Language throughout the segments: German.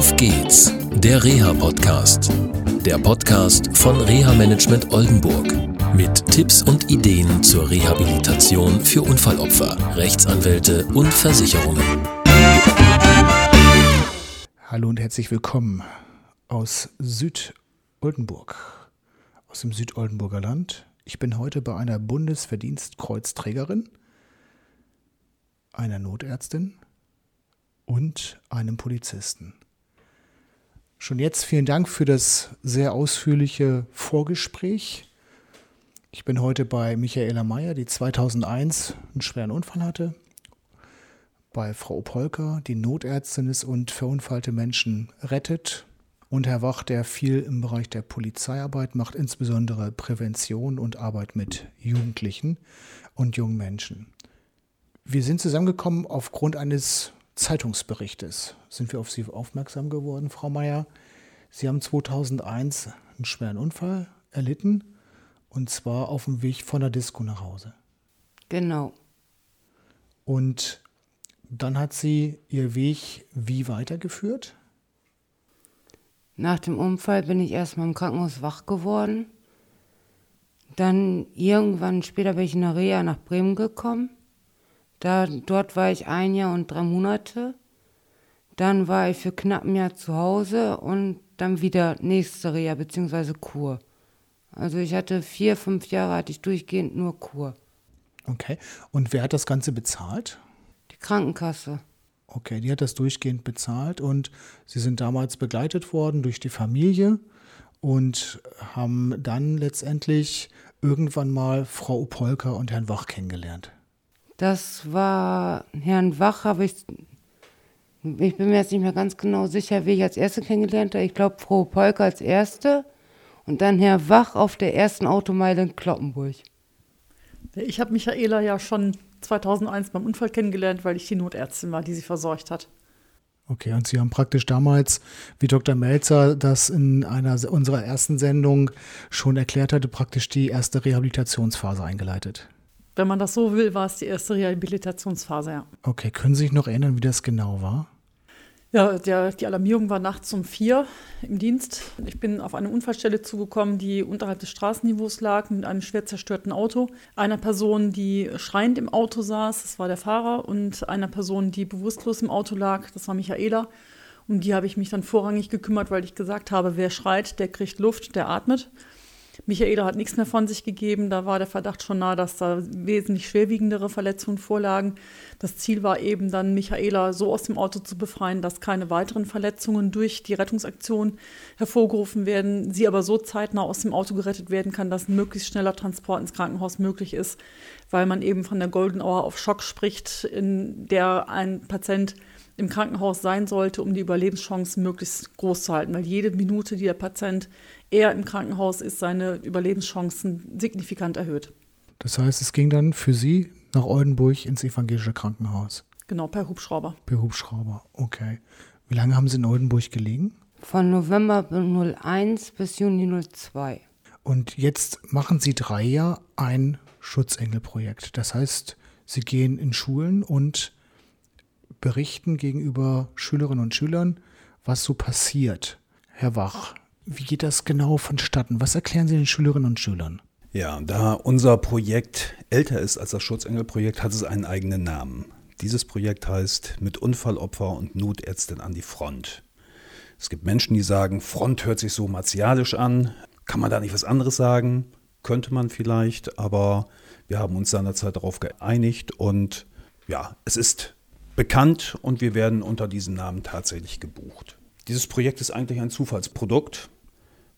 Auf geht's, der Reha-Podcast. Der Podcast von Reha Management Oldenburg. Mit Tipps und Ideen zur Rehabilitation für Unfallopfer, Rechtsanwälte und Versicherungen. Hallo und herzlich willkommen aus Südoldenburg, aus dem Südoldenburger Land. Ich bin heute bei einer Bundesverdienstkreuzträgerin, einer Notärztin und einem Polizisten. Schon jetzt vielen Dank für das sehr ausführliche Vorgespräch. Ich bin heute bei Michaela Meyer, die 2001 einen schweren Unfall hatte, bei Frau Polker, die Notärztin ist und verunfallte Menschen rettet, und Herr Wach, der viel im Bereich der Polizeiarbeit macht, insbesondere Prävention und Arbeit mit Jugendlichen und jungen Menschen. Wir sind zusammengekommen aufgrund eines Zeitungsberichtes sind wir auf Sie aufmerksam geworden, Frau Meier. Sie haben 2001 einen schweren Unfall erlitten und zwar auf dem Weg von der Disco nach Hause. Genau. Und dann hat sie ihr Weg wie weitergeführt? Nach dem Unfall bin ich erstmal im Krankenhaus wach geworden. Dann irgendwann später bin ich in der Reha nach Bremen gekommen. Da, dort war ich ein Jahr und drei Monate. Dann war ich für knapp ein Jahr zu Hause und dann wieder nächste Reha bzw. Kur. Also ich hatte vier, fünf Jahre hatte ich durchgehend nur Kur. Okay. Und wer hat das Ganze bezahlt? Die Krankenkasse. Okay, die hat das durchgehend bezahlt und Sie sind damals begleitet worden durch die Familie und haben dann letztendlich irgendwann mal Frau Opolka und Herrn Wach kennengelernt. Das war Herrn Wach, habe ich. Ich bin mir jetzt nicht mehr ganz genau sicher, wie ich als Erste kennengelernt habe. Ich glaube, Frau Polka als Erste und dann Herr Wach auf der ersten Automeile in Kloppenburg. Ich habe Michaela ja schon 2001 beim Unfall kennengelernt, weil ich die Notärztin war, die sie versorgt hat. Okay, und Sie haben praktisch damals, wie Dr. Melzer das in einer unserer ersten Sendung schon erklärt hatte, praktisch die erste Rehabilitationsphase eingeleitet. Wenn man das so will, war es die erste Rehabilitationsphase, ja. Okay, können Sie sich noch erinnern, wie das genau war? Ja, der, die Alarmierung war nachts um vier im Dienst. Ich bin auf eine Unfallstelle zugekommen, die unterhalb des Straßenniveaus lag, mit einem schwer zerstörten Auto. Einer Person, die schreiend im Auto saß, das war der Fahrer, und einer Person, die bewusstlos im Auto lag, das war Michaela. Um die habe ich mich dann vorrangig gekümmert, weil ich gesagt habe, wer schreit, der kriegt Luft, der atmet. Michaela hat nichts mehr von sich gegeben. Da war der Verdacht schon nah, dass da wesentlich schwerwiegendere Verletzungen vorlagen. Das Ziel war eben dann, Michaela so aus dem Auto zu befreien, dass keine weiteren Verletzungen durch die Rettungsaktion hervorgerufen werden, sie aber so zeitnah aus dem Auto gerettet werden kann, dass ein möglichst schneller Transport ins Krankenhaus möglich ist, weil man eben von der Golden Hour auf Schock spricht, in der ein Patient im Krankenhaus sein sollte, um die Überlebenschancen möglichst groß zu halten. Weil jede Minute, die der Patient eher im Krankenhaus ist, seine Überlebenschancen signifikant erhöht. Das heißt, es ging dann für Sie nach Oldenburg ins evangelische Krankenhaus? Genau, per Hubschrauber. Per Hubschrauber, okay. Wie lange haben Sie in Oldenburg gelegen? Von November 01 bis Juni 02. Und jetzt machen Sie drei Jahre ein Schutzengelprojekt. Das heißt, Sie gehen in Schulen und berichten gegenüber Schülerinnen und Schülern, was so passiert. Herr Wach, wie geht das genau vonstatten? Was erklären Sie den Schülerinnen und Schülern? Ja, da unser Projekt älter ist als das Schutzengel-Projekt, hat es einen eigenen Namen. Dieses Projekt heißt Mit Unfallopfer und Notärztin an die Front. Es gibt Menschen, die sagen, Front hört sich so martialisch an. Kann man da nicht was anderes sagen? Könnte man vielleicht, aber wir haben uns seinerzeit darauf geeinigt und ja, es ist bekannt und wir werden unter diesem Namen tatsächlich gebucht. Dieses Projekt ist eigentlich ein Zufallsprodukt,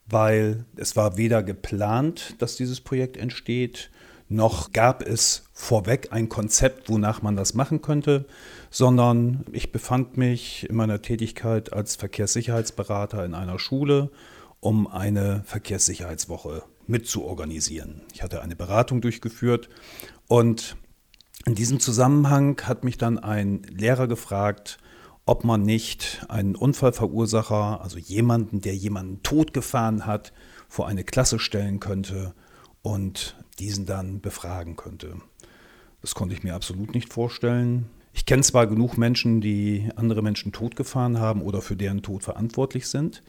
weil es war weder geplant, dass dieses Projekt entsteht, noch gab es vorweg ein Konzept, wonach man das machen könnte, sondern ich befand mich in meiner Tätigkeit als Verkehrssicherheitsberater in einer Schule, um eine Verkehrssicherheitswoche mitzuorganisieren. Ich hatte eine Beratung durchgeführt und in diesem Zusammenhang hat mich dann ein Lehrer gefragt, ob man nicht einen Unfallverursacher, also jemanden, der jemanden totgefahren hat, vor eine Klasse stellen könnte und diesen dann befragen könnte. Das konnte ich mir absolut nicht vorstellen. Ich kenne zwar genug Menschen, die andere Menschen totgefahren haben oder für deren Tod verantwortlich sind,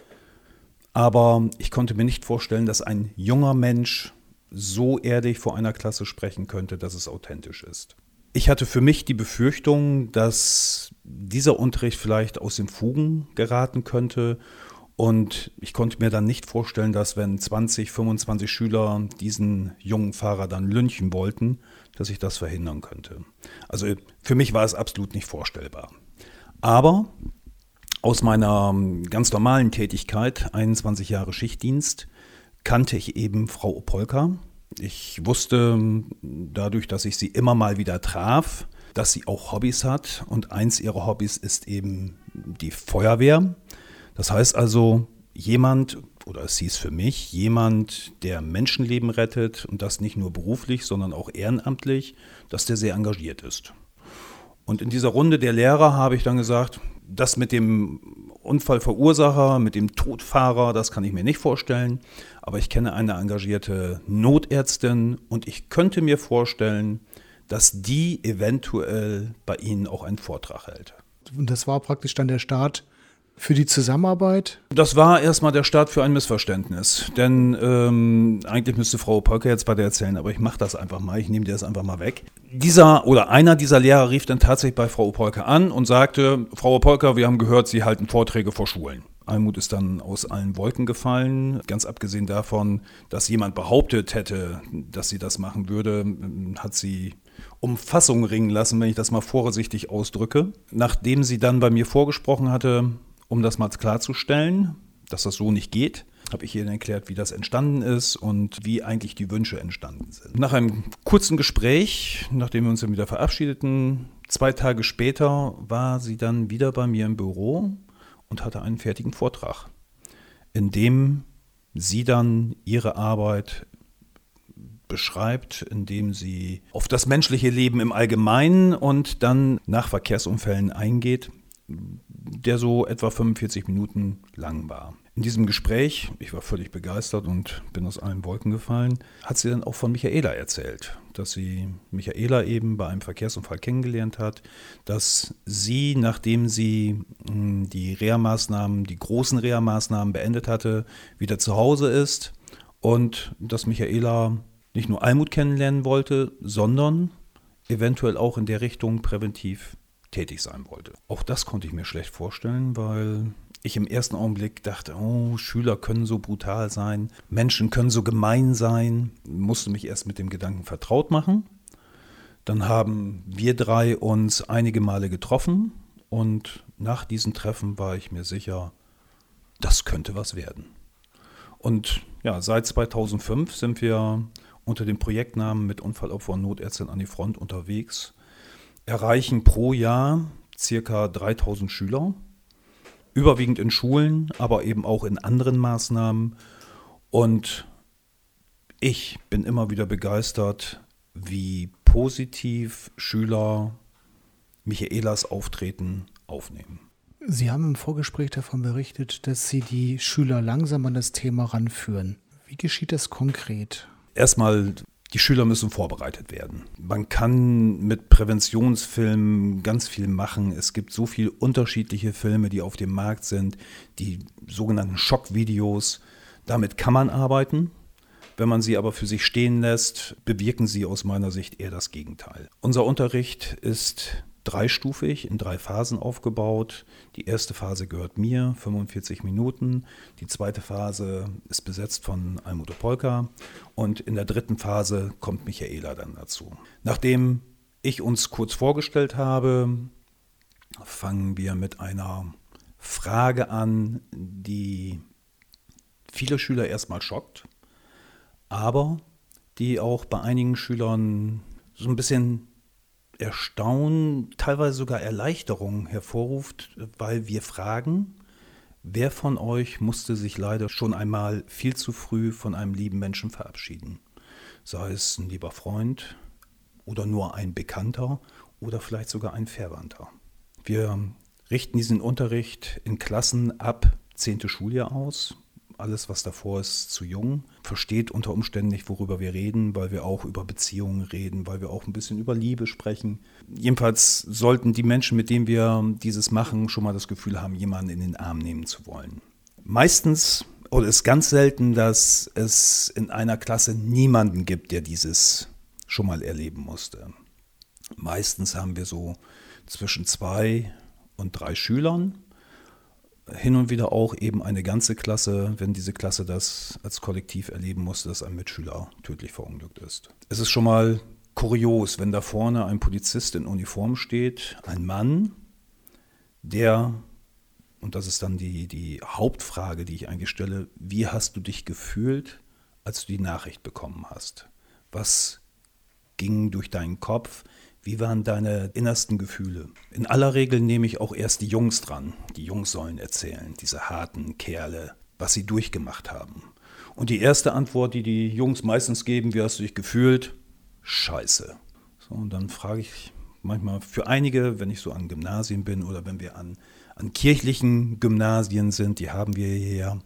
aber ich konnte mir nicht vorstellen, dass ein junger Mensch so ehrlich vor einer Klasse sprechen könnte, dass es authentisch ist. Ich hatte für mich die Befürchtung, dass dieser Unterricht vielleicht aus den Fugen geraten könnte und ich konnte mir dann nicht vorstellen, dass wenn 20, 25 Schüler diesen jungen Fahrer dann lynchen wollten, dass ich das verhindern könnte. Also für mich war es absolut nicht vorstellbar. Aber aus meiner ähm, ganz normalen Tätigkeit, 21 Jahre Schichtdienst, kannte ich eben Frau Opolka. Ich wusste ähm, dadurch, dass ich sie immer mal wieder traf, dass sie auch Hobbys hat. Und eins ihrer Hobbys ist eben die Feuerwehr. Das heißt also, jemand, oder es hieß für mich, jemand, der Menschenleben rettet und das nicht nur beruflich, sondern auch ehrenamtlich, dass der sehr engagiert ist. Und in dieser Runde der Lehrer habe ich dann gesagt, das mit dem Unfallverursacher, mit dem Todfahrer, das kann ich mir nicht vorstellen. Aber ich kenne eine engagierte Notärztin und ich könnte mir vorstellen, dass die eventuell bei Ihnen auch einen Vortrag hält. Und das war praktisch dann der Start für die Zusammenarbeit? Das war erstmal der Start für ein Missverständnis. Denn ähm, eigentlich müsste Frau Polke jetzt bei dir erzählen, aber ich mache das einfach mal, ich nehme dir das einfach mal weg. Dieser oder einer dieser Lehrer rief dann tatsächlich bei Frau Polke an und sagte, Frau Polke, wir haben gehört, Sie halten Vorträge vor Schulen. Almut ist dann aus allen Wolken gefallen. Ganz abgesehen davon, dass jemand behauptet hätte, dass sie das machen würde, hat sie um Fassung ringen lassen, wenn ich das mal vorsichtig ausdrücke. Nachdem sie dann bei mir vorgesprochen hatte, um das mal klarzustellen, dass das so nicht geht, habe ich Ihnen erklärt, wie das entstanden ist und wie eigentlich die Wünsche entstanden sind. Nach einem kurzen Gespräch, nachdem wir uns dann wieder verabschiedeten, zwei Tage später war sie dann wieder bei mir im Büro und hatte einen fertigen Vortrag, in dem sie dann ihre Arbeit beschreibt, indem sie auf das menschliche Leben im Allgemeinen und dann nach Verkehrsunfällen eingeht der so etwa 45 Minuten lang war. In diesem Gespräch, ich war völlig begeistert und bin aus allen Wolken gefallen, hat sie dann auch von Michaela erzählt, dass sie Michaela eben bei einem Verkehrsunfall kennengelernt hat, dass sie, nachdem sie hm, die Reha-Maßnahmen, die großen Reha-Maßnahmen beendet hatte, wieder zu Hause ist und dass Michaela nicht nur Almut kennenlernen wollte, sondern eventuell auch in der Richtung präventiv tätig sein wollte. Auch das konnte ich mir schlecht vorstellen, weil ich im ersten Augenblick dachte, oh, Schüler können so brutal sein, Menschen können so gemein sein, musste mich erst mit dem Gedanken vertraut machen. Dann haben wir drei uns einige Male getroffen und nach diesen Treffen war ich mir sicher, das könnte was werden. Und ja, seit 2005 sind wir unter dem Projektnamen mit Unfallopfer und Notärztin an die Front unterwegs erreichen pro Jahr circa 3000 Schüler, überwiegend in Schulen, aber eben auch in anderen Maßnahmen. Und ich bin immer wieder begeistert, wie positiv Schüler Michaelas Auftreten aufnehmen. Sie haben im Vorgespräch davon berichtet, dass Sie die Schüler langsam an das Thema ranführen. Wie geschieht das konkret? Erstmal die Schüler müssen vorbereitet werden. Man kann mit Präventionsfilmen ganz viel machen. Es gibt so viele unterschiedliche Filme, die auf dem Markt sind, die sogenannten Schockvideos. Damit kann man arbeiten. Wenn man sie aber für sich stehen lässt, bewirken sie aus meiner Sicht eher das Gegenteil. Unser Unterricht ist dreistufig in drei Phasen aufgebaut. Die erste Phase gehört mir, 45 Minuten. Die zweite Phase ist besetzt von Almut Polka. Und in der dritten Phase kommt Michaela dann dazu. Nachdem ich uns kurz vorgestellt habe, fangen wir mit einer Frage an, die viele Schüler erstmal schockt, aber die auch bei einigen Schülern so ein bisschen Erstaunen, teilweise sogar Erleichterung hervorruft, weil wir fragen, wer von euch musste sich leider schon einmal viel zu früh von einem lieben Menschen verabschieden? Sei es ein lieber Freund oder nur ein Bekannter oder vielleicht sogar ein Verwandter. Wir richten diesen Unterricht in Klassen ab 10. Schuljahr aus, Alles, was davor ist, zu jung. Versteht unter Umständen nicht, worüber wir reden, weil wir auch über Beziehungen reden, weil wir auch ein bisschen über Liebe sprechen. Jedenfalls sollten die Menschen, mit denen wir dieses machen, schon mal das Gefühl haben, jemanden in den Arm nehmen zu wollen. Meistens oder es ist ganz selten, dass es in einer Klasse niemanden gibt, der dieses schon mal erleben musste. Meistens haben wir so zwischen zwei und drei Schülern. Hin und wieder auch eben eine ganze Klasse, wenn diese Klasse das als Kollektiv erleben musste, dass ein Mitschüler tödlich verunglückt ist. Es ist schon mal kurios, wenn da vorne ein Polizist in Uniform steht, ein Mann, der, und das ist dann die, die Hauptfrage, die ich eigentlich stelle, wie hast du dich gefühlt, als du die Nachricht bekommen hast? Was ging durch deinen Kopf? Wie waren deine innersten Gefühle? In aller Regel nehme ich auch erst die Jungs dran. Die Jungs sollen erzählen, diese harten Kerle, was sie durchgemacht haben. Und die erste Antwort, die die Jungs meistens geben, wie hast du dich gefühlt? Scheiße. So, und dann frage ich manchmal für einige, wenn ich so an Gymnasien bin oder wenn wir an, an kirchlichen Gymnasien sind, die haben wir hier,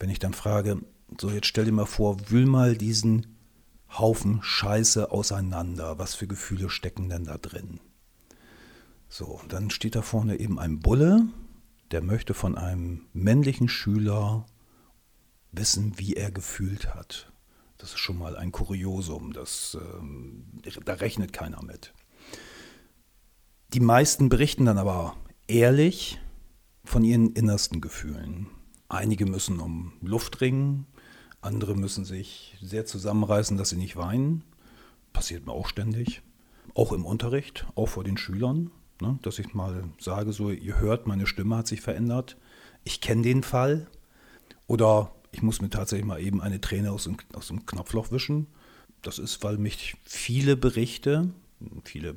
wenn ich dann frage, so jetzt stell dir mal vor, wühl mal diesen Haufen Scheiße auseinander. Was für Gefühle stecken denn da drin? So, dann steht da vorne eben ein Bulle, der möchte von einem männlichen Schüler wissen, wie er gefühlt hat. Das ist schon mal ein Kuriosum, das, ähm, da rechnet keiner mit. Die meisten berichten dann aber ehrlich von ihren innersten Gefühlen. Einige müssen um Luft ringen, andere müssen sich sehr zusammenreißen, dass sie nicht weinen. Passiert mir auch ständig. Auch im Unterricht, auch vor den Schülern. Ne, dass ich mal sage, so, ihr hört, meine Stimme hat sich verändert. Ich kenne den Fall. Oder ich muss mir tatsächlich mal eben eine Träne aus dem, aus dem Knopfloch wischen. Das ist, weil mich viele Berichte, viele,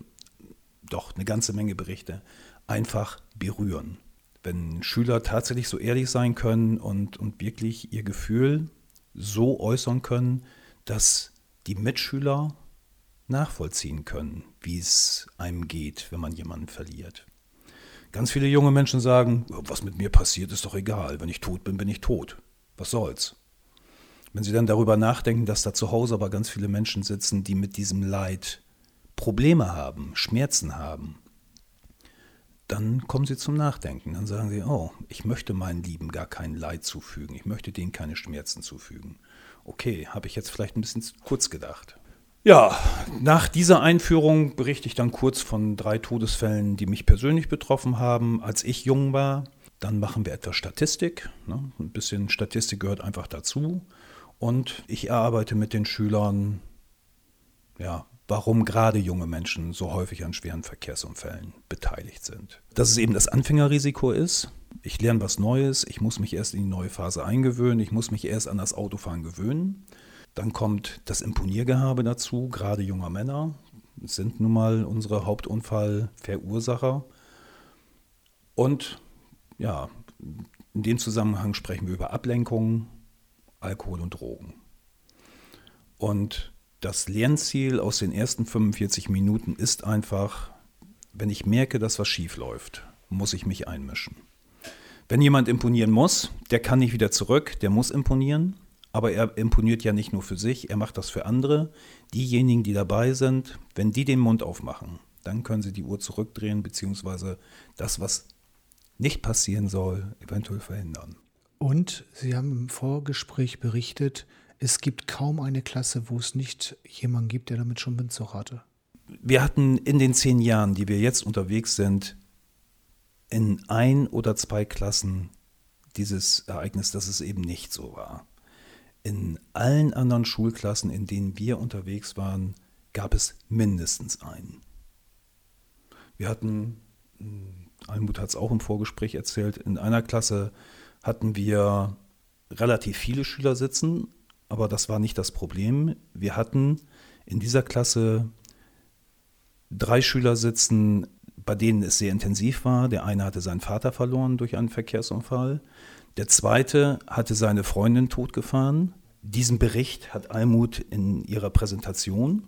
doch eine ganze Menge Berichte, einfach berühren. Wenn Schüler tatsächlich so ehrlich sein können und, und wirklich ihr Gefühl so äußern können, dass die Mitschüler nachvollziehen können, wie es einem geht, wenn man jemanden verliert. Ganz viele junge Menschen sagen, was mit mir passiert, ist doch egal. Wenn ich tot bin, bin ich tot. Was soll's? Wenn sie dann darüber nachdenken, dass da zu Hause aber ganz viele Menschen sitzen, die mit diesem Leid Probleme haben, Schmerzen haben, dann kommen sie zum Nachdenken. Dann sagen sie, oh, ich möchte meinen Lieben gar kein Leid zufügen. Ich möchte denen keine Schmerzen zufügen. Okay, habe ich jetzt vielleicht ein bisschen kurz gedacht. Ja, nach dieser Einführung berichte ich dann kurz von drei Todesfällen, die mich persönlich betroffen haben, als ich jung war. Dann machen wir etwas Statistik. Ne? Ein bisschen Statistik gehört einfach dazu. Und ich erarbeite mit den Schülern ja, warum gerade junge Menschen so häufig an schweren Verkehrsunfällen beteiligt sind. Dass es eben das Anfängerrisiko ist. Ich lerne was Neues, ich muss mich erst in die neue Phase eingewöhnen, ich muss mich erst an das Autofahren gewöhnen. Dann kommt das Imponiergehabe dazu, gerade junger Männer sind nun mal unsere Hauptunfallverursacher. Und ja, in dem Zusammenhang sprechen wir über Ablenkung, Alkohol und Drogen. Und das Lernziel aus den ersten 45 Minuten ist einfach, wenn ich merke, dass was schief läuft, muss ich mich einmischen. Wenn jemand imponieren muss, der kann nicht wieder zurück, der muss imponieren, aber er imponiert ja nicht nur für sich, er macht das für andere. Diejenigen, die dabei sind, wenn die den Mund aufmachen, dann können sie die Uhr zurückdrehen, beziehungsweise das, was nicht passieren soll, eventuell verhindern. Und Sie haben im Vorgespräch berichtet, es gibt kaum eine Klasse, wo es nicht jemanden gibt, der damit schon Windzug hatte. Wir hatten in den zehn Jahren, die wir jetzt unterwegs sind, in ein oder zwei Klassen dieses Ereignis, dass es eben nicht so war. In allen anderen Schulklassen, in denen wir unterwegs waren, gab es mindestens einen. Wir hatten, hm, Almut hat es auch im Vorgespräch erzählt, in einer Klasse hatten wir relativ viele Schüler sitzen, aber das war nicht das Problem. Wir hatten in dieser Klasse drei Schüler sitzen, bei denen es sehr intensiv war. Der eine hatte seinen Vater verloren durch einen Verkehrsunfall. Der zweite hatte seine Freundin totgefahren. Diesen Bericht hat Almut in ihrer Präsentation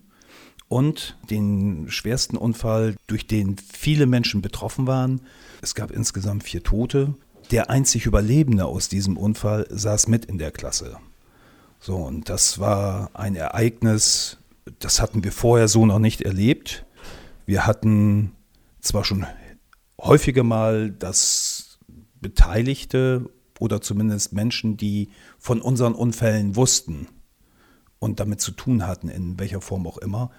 und den schwersten Unfall, durch den viele Menschen betroffen waren. Es gab insgesamt vier Tote. der einzig Überlebende aus diesem Unfall saß mit in der Klasse. So, und das war ein Ereignis, das hatten wir vorher so noch nicht erlebt. Wir hatten zwar schon häufiger mal, dass Beteiligte oder zumindest Menschen, die von unseren Unfällen wussten und damit zu tun hatten, in welcher Form auch immer,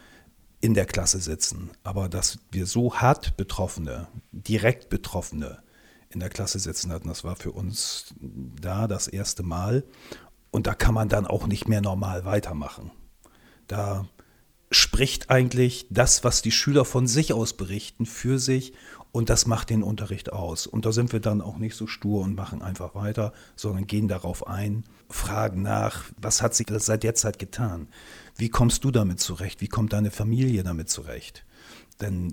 in der Klasse sitzen. Aber dass wir so hart Betroffene, direkt Betroffene in der Klasse sitzen hatten, das war für uns da das erste Mal. Und da kann man dann auch nicht mehr normal weitermachen. Da spricht eigentlich das, was die Schüler von sich aus berichten, für sich und das macht den Unterricht aus. Und da sind wir dann auch nicht so stur und machen einfach weiter, sondern gehen darauf ein, fragen nach, was hat sich seit der Zeit getan? Wie kommst du damit zurecht? Wie kommt deine Familie damit zurecht? Denn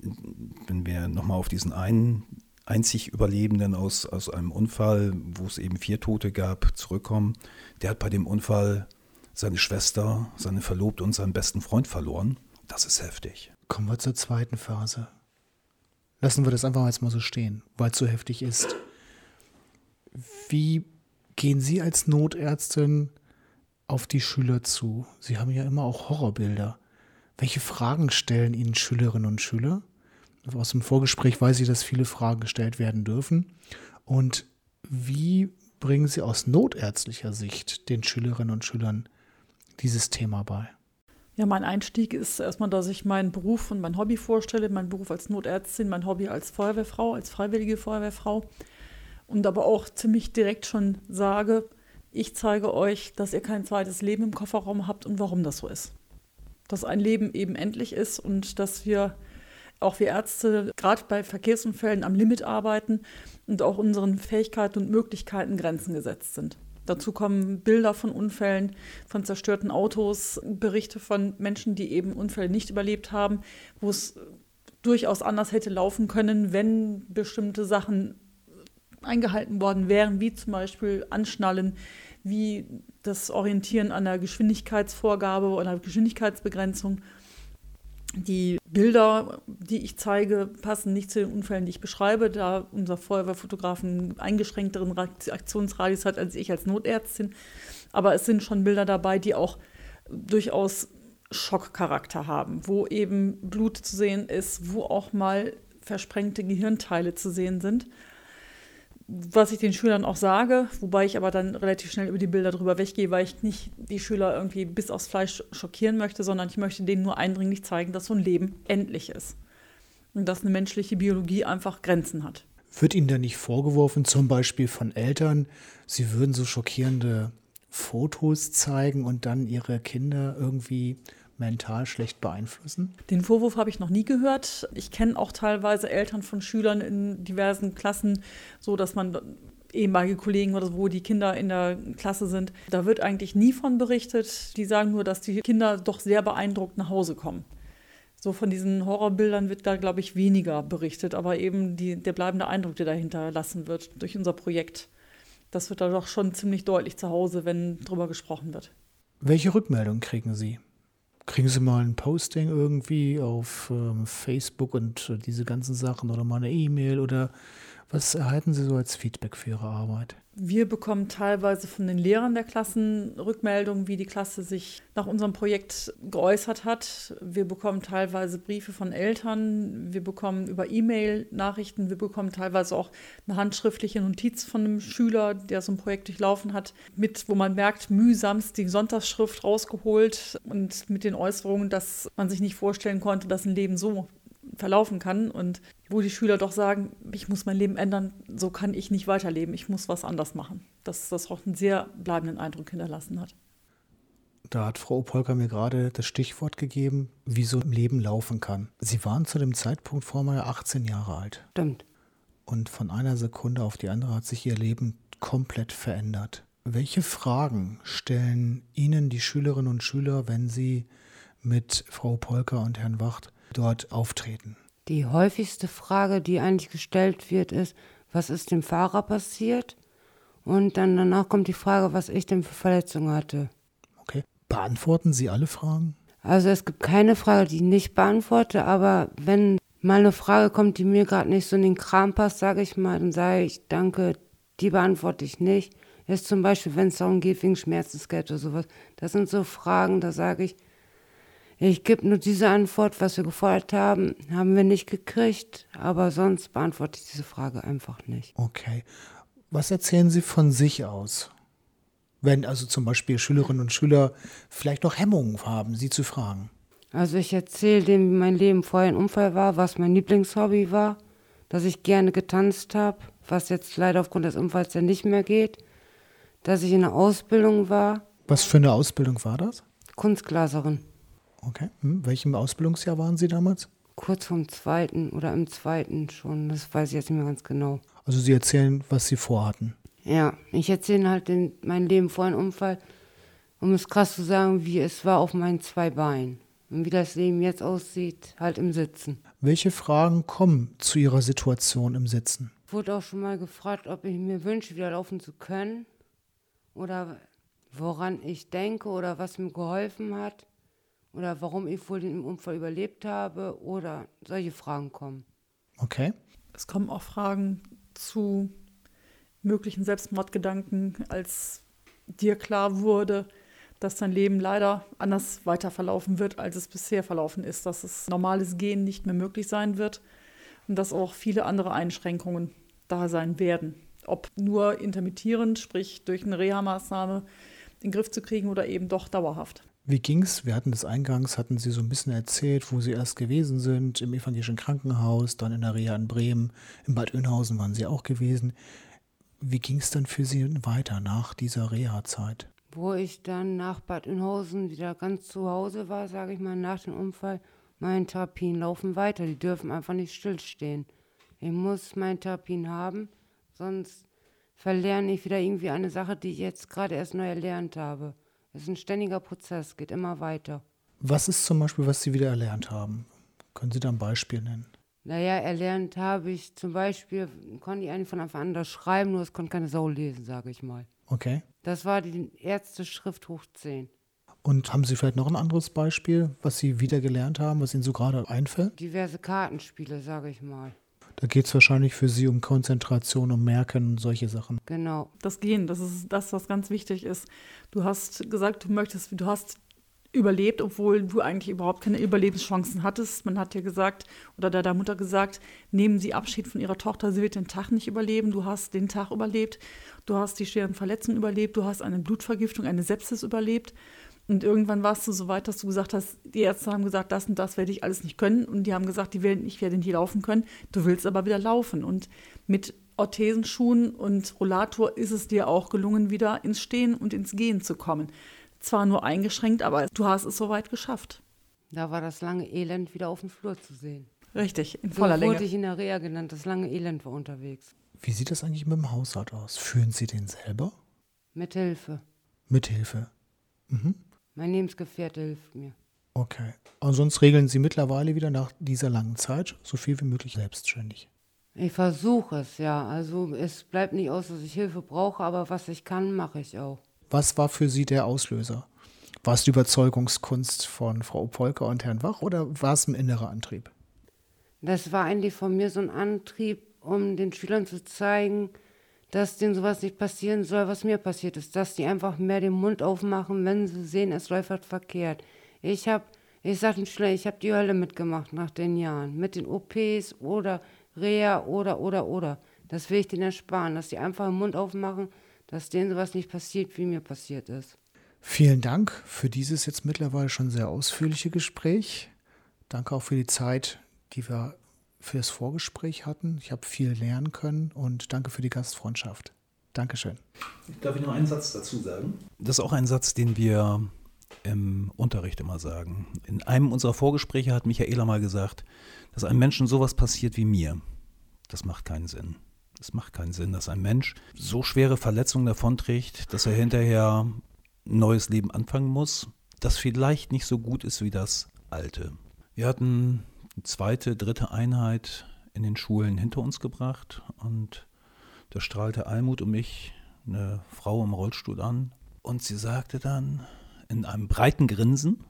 wenn wir nochmal auf diesen einen einzig Überlebenden aus, aus einem Unfall, wo es eben vier Tote gab, zurückkommen, der hat bei dem Unfall seine Schwester, seine Verlobte und seinen besten Freund verloren. Das ist heftig. Kommen wir zur zweiten Phase. Lassen wir das einfach jetzt mal so stehen, weil es so heftig ist. Wie gehen Sie als Notärztin auf die Schüler zu? Sie haben ja immer auch Horrorbilder. Welche Fragen stellen Ihnen Schülerinnen und Schüler? Aus dem Vorgespräch weiß ich, dass viele Fragen gestellt werden dürfen. Und wie bringen Sie aus notärztlicher Sicht den Schülerinnen und Schülern dieses Thema bei? Ja, mein Einstieg ist erstmal, dass ich meinen Beruf und mein Hobby vorstelle. Mein Beruf als Notärztin, mein Hobby als Feuerwehrfrau, als freiwillige Feuerwehrfrau. Und aber auch ziemlich direkt schon sage, ich zeige euch, dass ihr kein zweites Leben im Kofferraum habt und warum das so ist. Dass ein Leben eben endlich ist und dass wir auch wir Ärzte gerade bei Verkehrsunfällen am Limit arbeiten und auch unseren Fähigkeiten und Möglichkeiten Grenzen gesetzt sind. Dazu kommen Bilder von Unfällen, von zerstörten Autos, Berichte von Menschen, die eben Unfälle nicht überlebt haben, wo es durchaus anders hätte laufen können, wenn bestimmte Sachen eingehalten worden wären, wie zum Beispiel Anschnallen, wie das Orientieren an der Geschwindigkeitsvorgabe oder Geschwindigkeitsbegrenzung. Die Bilder, die ich zeige, passen nicht zu den Unfällen, die ich beschreibe, da unser Feuerwehrfotograf einen eingeschränkteren Reaktionsradius hat als ich als Notärztin. Aber es sind schon Bilder dabei, die auch durchaus Schockcharakter haben, wo eben Blut zu sehen ist, wo auch mal versprengte Gehirnteile zu sehen sind was ich den Schülern auch sage, wobei ich aber dann relativ schnell über die Bilder drüber weggehe, weil ich nicht die Schüler irgendwie bis aufs Fleisch schockieren möchte, sondern ich möchte denen nur eindringlich zeigen, dass so ein Leben endlich ist. Und dass eine menschliche Biologie einfach Grenzen hat. Wird Ihnen da nicht vorgeworfen, zum Beispiel von Eltern, Sie würden so schockierende Fotos zeigen und dann Ihre Kinder irgendwie mental schlecht beeinflussen? Den Vorwurf habe ich noch nie gehört. Ich kenne auch teilweise Eltern von Schülern in diversen Klassen, so dass man ehemalige Kollegen oder so, wo die Kinder in der Klasse sind. Da wird eigentlich nie von berichtet. Die sagen nur, dass die Kinder doch sehr beeindruckt nach Hause kommen. So von diesen Horrorbildern wird da, glaube ich, weniger berichtet, aber eben die, der bleibende Eindruck, der dahinter lassen wird durch unser Projekt, das wird da doch schon ziemlich deutlich zu Hause, wenn drüber gesprochen wird. Welche Rückmeldung kriegen Sie? Kriegen Sie mal ein Posting irgendwie auf ähm, Facebook und äh, diese ganzen Sachen oder mal eine E-Mail oder was erhalten Sie so als Feedback für Ihre Arbeit? Wir bekommen teilweise von den Lehrern der Klassen Rückmeldungen, wie die Klasse sich nach unserem Projekt geäußert hat. Wir bekommen teilweise Briefe von Eltern, wir bekommen über E-Mail Nachrichten, wir bekommen teilweise auch eine handschriftliche Notiz von einem Schüler, der so ein Projekt durchlaufen hat, mit, wo man merkt, mühsamst die Sonntagsschrift rausgeholt und mit den Äußerungen, dass man sich nicht vorstellen konnte, dass ein Leben so verlaufen kann. Und wo die Schüler doch sagen, ich muss mein Leben ändern, so kann ich nicht weiterleben, ich muss was anders machen. Dass das auch einen sehr bleibenden Eindruck hinterlassen hat. Da hat Frau Opolka mir gerade das Stichwort gegeben, wie so im Leben laufen kann. Sie waren zu dem Zeitpunkt vor mir 18 Jahre alt. Stimmt. Und von einer Sekunde auf die andere hat sich ihr Leben komplett verändert. Welche Fragen stellen Ihnen die Schülerinnen und Schüler, wenn Sie mit Frau Polka und Herrn Wacht dort auftreten? Die häufigste Frage, die eigentlich gestellt wird, ist, was ist dem Fahrer passiert? Und dann danach kommt die Frage, was ich denn für Verletzungen hatte. Okay. Beantworten Sie alle Fragen? Also es gibt keine Frage, die ich nicht beantworte, aber wenn mal eine Frage kommt, die mir gerade nicht so in den Kram passt, sage ich mal, dann sage ich, danke, die beantworte ich nicht. Jetzt zum Beispiel, wenn es darum geht, wegen Schmerzensgeld oder sowas. Das sind so Fragen, da sage ich, ich gebe nur diese Antwort, was wir gefordert haben, haben wir nicht gekriegt, aber sonst beantworte ich diese Frage einfach nicht. Okay. Was erzählen Sie von sich aus? Wenn also zum Beispiel Schülerinnen und Schüler vielleicht noch Hemmungen haben, Sie zu fragen. Also ich erzähle dem, wie mein Leben vorher ein Unfall war, was mein Lieblingshobby war, dass ich gerne getanzt habe, was jetzt leider aufgrund des Unfalls ja nicht mehr geht, dass ich in der Ausbildung war. Was für eine Ausbildung war das? Kunstglaserin. Okay. Hm. Welchem Ausbildungsjahr waren Sie damals? Kurz vom zweiten oder im zweiten schon, das weiß ich jetzt nicht mehr ganz genau. Also Sie erzählen, was Sie vorhatten. Ja, ich erzähle halt den, mein Leben vor einem Unfall, um es krass zu sagen, wie es war auf meinen zwei Beinen. Und wie das Leben jetzt aussieht, halt im Sitzen. Welche Fragen kommen zu Ihrer Situation im Sitzen? Wurde auch schon mal gefragt, ob ich mir wünsche, wieder laufen zu können. Oder woran ich denke oder was mir geholfen hat. Oder warum ich wohl den Unfall überlebt habe. Oder solche Fragen kommen. Okay. Es kommen auch Fragen zu möglichen Selbstmordgedanken, als dir klar wurde, dass dein Leben leider anders weiter verlaufen wird, als es bisher verlaufen ist, dass es normales Gehen nicht mehr möglich sein wird und dass auch viele andere Einschränkungen da sein werden. Ob nur intermittierend, sprich durch eine Reha-Maßnahme in den Griff zu kriegen oder eben doch dauerhaft. Wie ging's? Wir hatten das eingangs, hatten Sie so ein bisschen erzählt, wo Sie erst gewesen sind, im evangelischen Krankenhaus, dann in der Reha in Bremen, in Bad Oeynhausen waren Sie auch gewesen. Wie ging es dann für Sie weiter nach dieser Reha-Zeit? Wo ich dann nach Bad Oeynhausen wieder ganz zu Hause war, sage ich mal, nach dem Unfall, meine Therapien laufen weiter. Die dürfen einfach nicht stillstehen. Ich muss meine Therapien haben, sonst verlerne ich wieder irgendwie eine Sache, die ich jetzt gerade erst neu erlernt habe. Es ist ein ständiger Prozess, geht immer weiter. Was ist zum Beispiel, was Sie wieder erlernt haben? Können Sie da ein Beispiel nennen? Naja, erlernt habe ich zum Beispiel, konnte ich eigentlich von Anfang an das schreiben, nur es konnte keine Sau lesen, sage ich mal. Okay. Das war die erste Schrift hoch 10. Und haben Sie vielleicht noch ein anderes Beispiel, was Sie wieder gelernt haben, was Ihnen so gerade einfällt? Diverse Kartenspiele, sage ich mal. Da geht es wahrscheinlich für Sie um Konzentration, um Merken und solche Sachen. Genau. Das Gehen, das ist das, was ganz wichtig ist. Du hast gesagt, du möchtest, du hast überlebt, obwohl du eigentlich überhaupt keine Überlebenschancen hattest. Man hat dir gesagt, oder der Mutter gesagt, nehmen Sie Abschied von Ihrer Tochter, sie wird den Tag nicht überleben. Du hast den Tag überlebt, du hast die schweren Verletzungen überlebt, du hast eine Blutvergiftung, eine Sepsis überlebt. Und irgendwann warst du so weit, dass du gesagt hast, die Ärzte haben gesagt, das und das werde ich alles nicht können. Und die haben gesagt, die werden, ich werde nicht laufen können. Du willst aber wieder laufen. Und mit Orthesenschuhen und Rollator ist es dir auch gelungen, wieder ins Stehen und ins Gehen zu kommen. Zwar nur eingeschränkt, aber du hast es soweit geschafft. Da war das lange Elend wieder auf dem Flur zu sehen. Richtig, in So voller wurde Länge. ich in der Reha genannt, das lange Elend war unterwegs. Wie sieht das eigentlich mit dem Haushalt aus? Führen Sie den selber? Mit Hilfe. Mit Hilfe. Mhm. Mein Lebensgefährte hilft mir. Okay. Und sonst regeln Sie mittlerweile wieder nach dieser langen Zeit so viel wie möglich selbstständig. Ich versuche es, ja. Also es bleibt nicht aus, dass ich Hilfe brauche, aber was ich kann, mache ich auch. Was war für Sie der Auslöser? War es die Überzeugungskunst von Frau Polker und Herrn Wach oder war es ein innerer Antrieb? Das war eigentlich von mir so ein Antrieb, um den Schülern zu zeigen, dass denen sowas nicht passieren soll, was mir passiert ist. Dass die einfach mehr den Mund aufmachen, wenn sie sehen, es läuft was verkehrt. Ich habe, ich sag den Schülern, ich habe die Hölle mitgemacht nach den Jahren. Mit den OPs oder Reha oder, oder, oder. Das will ich denen ersparen, dass die einfach den Mund aufmachen, dass denen sowas nicht passiert, wie mir passiert ist. Vielen Dank für dieses jetzt mittlerweile schon sehr ausführliche Gespräch. Danke auch für die Zeit, die wir für das Vorgespräch hatten. Ich habe viel lernen können und danke für die Gastfreundschaft. Dankeschön. Darf ich noch einen Satz dazu sagen? Das ist auch ein Satz, den wir im Unterricht immer sagen. In einem unserer Vorgespräche hat Michaela mal gesagt, dass einem Menschen sowas passiert wie mir. Das macht keinen Sinn. Es macht keinen Sinn, dass ein Mensch so schwere Verletzungen davonträgt, dass er hinterher ein neues Leben anfangen muss, das vielleicht nicht so gut ist wie das alte. Wir hatten zweite, dritte Einheit in den Schulen hinter uns gebracht und da strahlte Almut um mich eine Frau im Rollstuhl an und sie sagte dann in einem breiten Grinsen,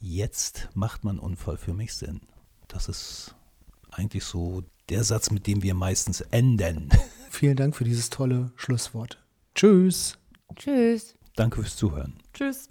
jetzt macht mein Unfall für mich Sinn. Das ist eigentlich so der Satz, mit dem wir meistens enden. Vielen Dank für dieses tolle Schlusswort. Tschüss. Tschüss. Danke fürs Zuhören. Tschüss.